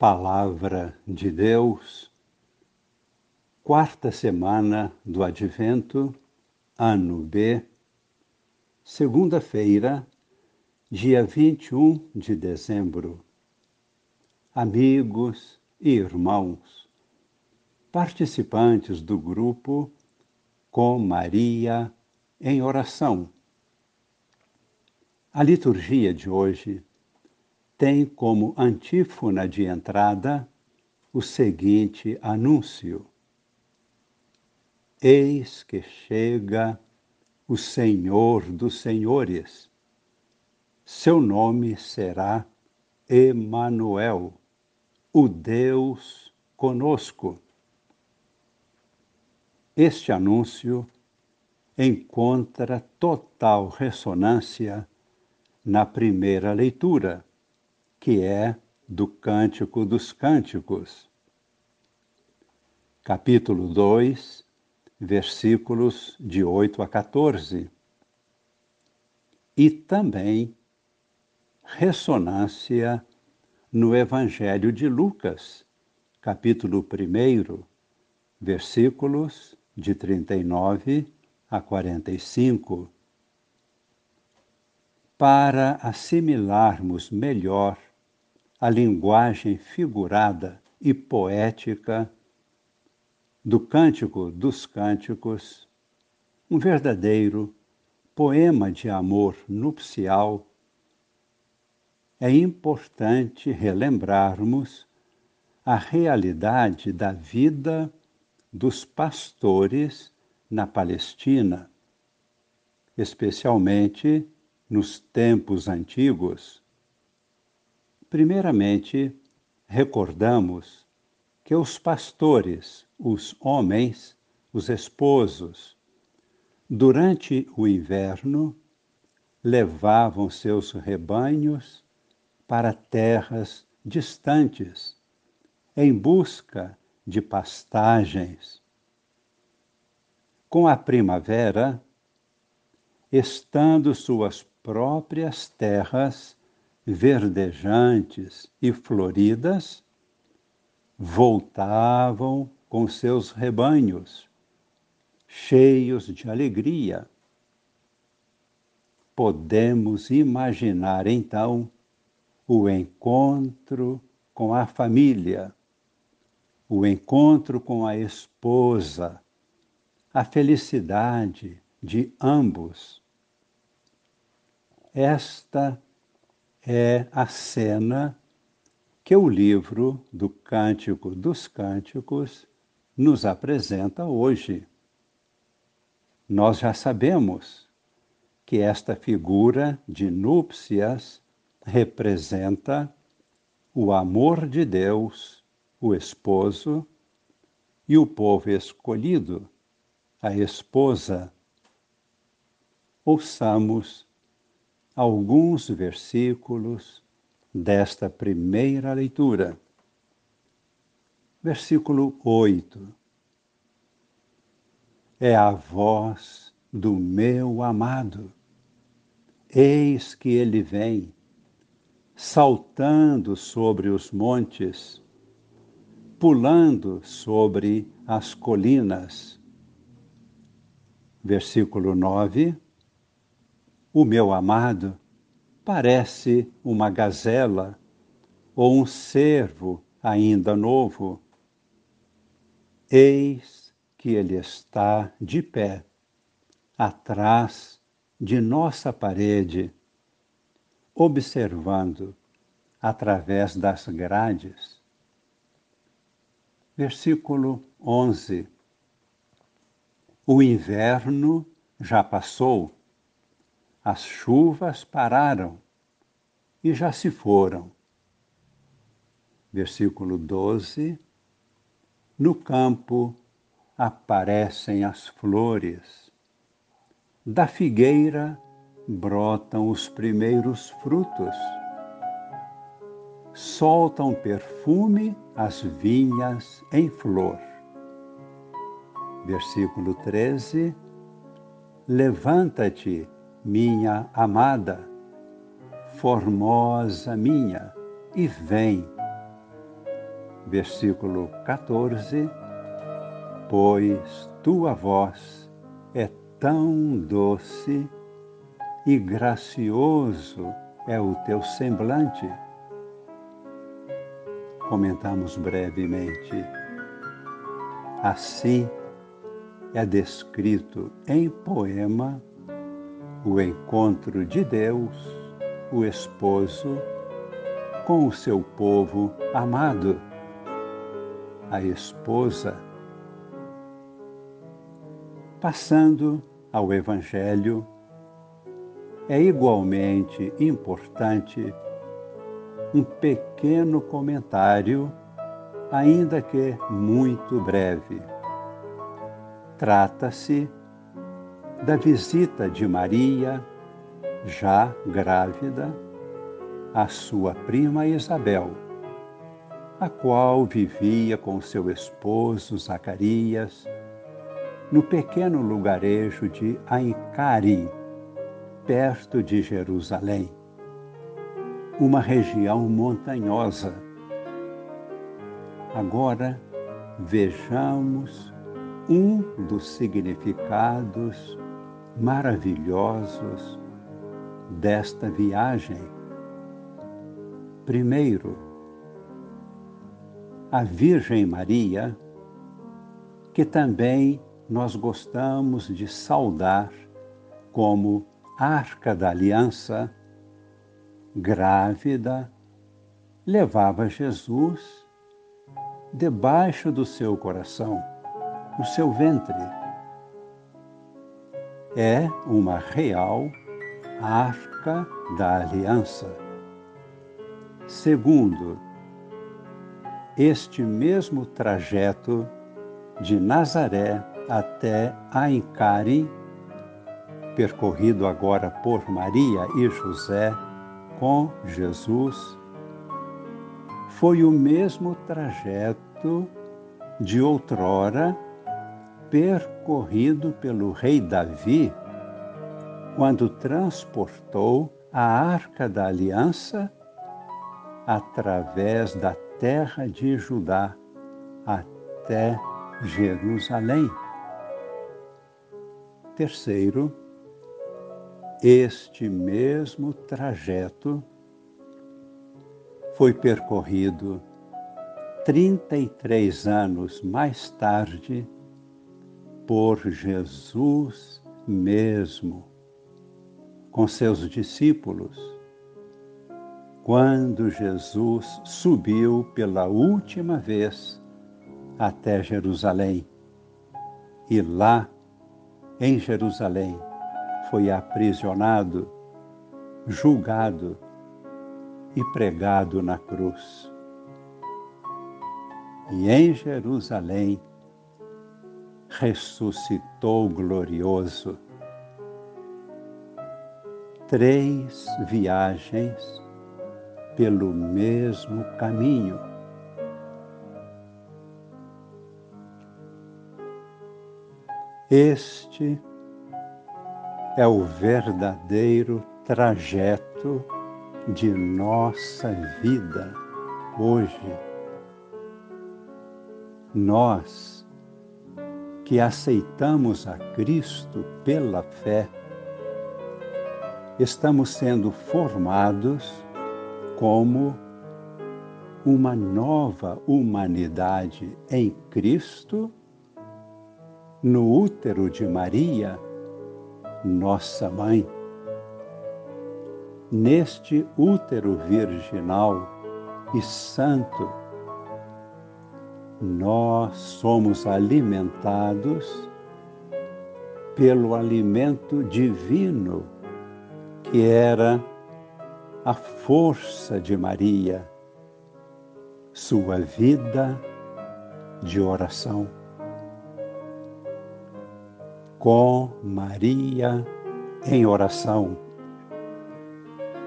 Palavra de Deus, quarta semana do Advento, ano B, segunda-feira, dia 21 de dezembro. Amigos e irmãos, participantes do grupo Com Maria em Oração. A liturgia de hoje tem como antífona de entrada o seguinte anúncio: Eis que chega o Senhor dos Senhores. Seu nome será Emanuel, o Deus conosco. Este anúncio encontra total ressonância na primeira leitura que é do Cântico dos Cânticos. Capítulo 2, versículos de 8 a 14. E também ressonância no Evangelho de Lucas, capítulo 1, versículos de 39 a 45. Para assimilarmos melhor a linguagem figurada e poética do Cântico dos Cânticos, um verdadeiro poema de amor nupcial, é importante relembrarmos a realidade da vida dos pastores na Palestina, especialmente nos tempos antigos Primeiramente, recordamos que os pastores, os homens, os esposos, durante o inverno, levavam seus rebanhos para terras distantes, em busca de pastagens. Com a primavera, estando suas próprias terras verdejantes e floridas, voltavam com seus rebanhos, cheios de alegria. Podemos imaginar então o encontro com a família, o encontro com a esposa, a felicidade de ambos. Esta é a cena que o livro do Cântico dos Cânticos nos apresenta hoje. Nós já sabemos que esta figura de núpcias representa o amor de Deus, o esposo, e o povo escolhido, a esposa. Ouçamos alguns versículos desta primeira leitura. Versículo 8. É a voz do meu amado. Eis que ele vem, saltando sobre os montes, pulando sobre as colinas. Versículo 9 o meu amado parece uma gazela ou um cervo ainda novo. Eis que ele está de pé, atrás de nossa parede, observando através das grades. Versículo 11. O inverno já passou as chuvas pararam e já se foram. Versículo 12: No campo aparecem as flores, da figueira brotam os primeiros frutos, soltam perfume as vinhas em flor. Versículo 13: Levanta-te minha amada, formosa minha, e vem. versículo 14, pois tua voz é tão doce e gracioso é o teu semblante. Comentamos brevemente. Assim é descrito em poema o encontro de Deus, o esposo, com o seu povo amado, a esposa. Passando ao Evangelho, é igualmente importante um pequeno comentário, ainda que muito breve. Trata-se da visita de Maria, já grávida, à sua prima Isabel, a qual vivia com seu esposo Zacarias no pequeno lugarejo de Aicarim, perto de Jerusalém, uma região montanhosa. Agora vejamos um dos significados maravilhosos desta viagem. Primeiro, a Virgem Maria, que também nós gostamos de saudar como Arca da Aliança, grávida, levava Jesus debaixo do seu coração, no seu ventre. É uma real Arca da Aliança. Segundo, este mesmo trajeto de Nazaré até Aincari percorrido agora por Maria e José com Jesus, foi o mesmo trajeto de outrora percorrido pelo rei Davi quando transportou a arca da aliança através da terra de Judá até Jerusalém. Terceiro, este mesmo trajeto foi percorrido 33 anos mais tarde por Jesus mesmo, com seus discípulos, quando Jesus subiu pela última vez até Jerusalém. E lá, em Jerusalém, foi aprisionado, julgado e pregado na cruz. E em Jerusalém ressuscitou glorioso. Três viagens pelo mesmo caminho. Este é o verdadeiro trajeto de nossa vida hoje. Nós que aceitamos a Cristo pela fé, estamos sendo formados como uma nova humanidade em Cristo, no útero de Maria nossa mãe. Neste útero virginal e santo, nós somos alimentados pelo alimento divino que era a força de Maria, sua vida de oração com Maria em oração.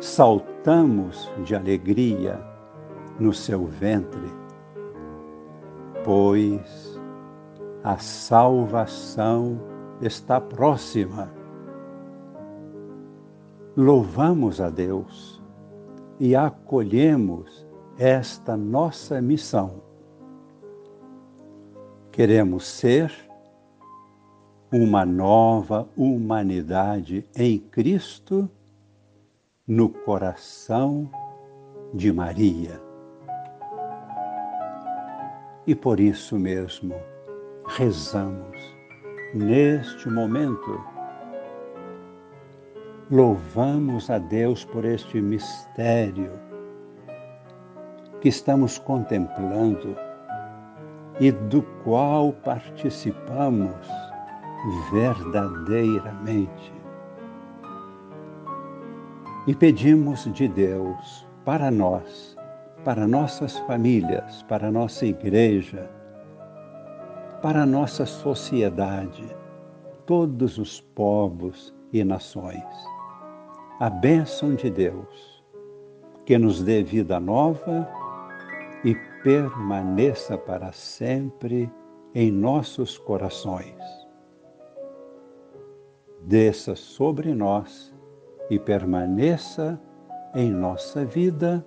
Saltamos de alegria no seu ventre, pois a salvação está próxima. Louvamos a Deus e acolhemos esta nossa missão Queremos ser uma nova humanidade em Cristo no coração de Maria. E por isso mesmo rezamos neste momento. Louvamos a Deus por este mistério que estamos contemplando e do qual participamos verdadeiramente. E pedimos de Deus para nós, para nossas famílias, para nossa igreja, para nossa sociedade, todos os povos e nações. A bênção de Deus, que nos dê vida nova e permaneça para sempre em nossos corações desça sobre nós e permaneça em nossa vida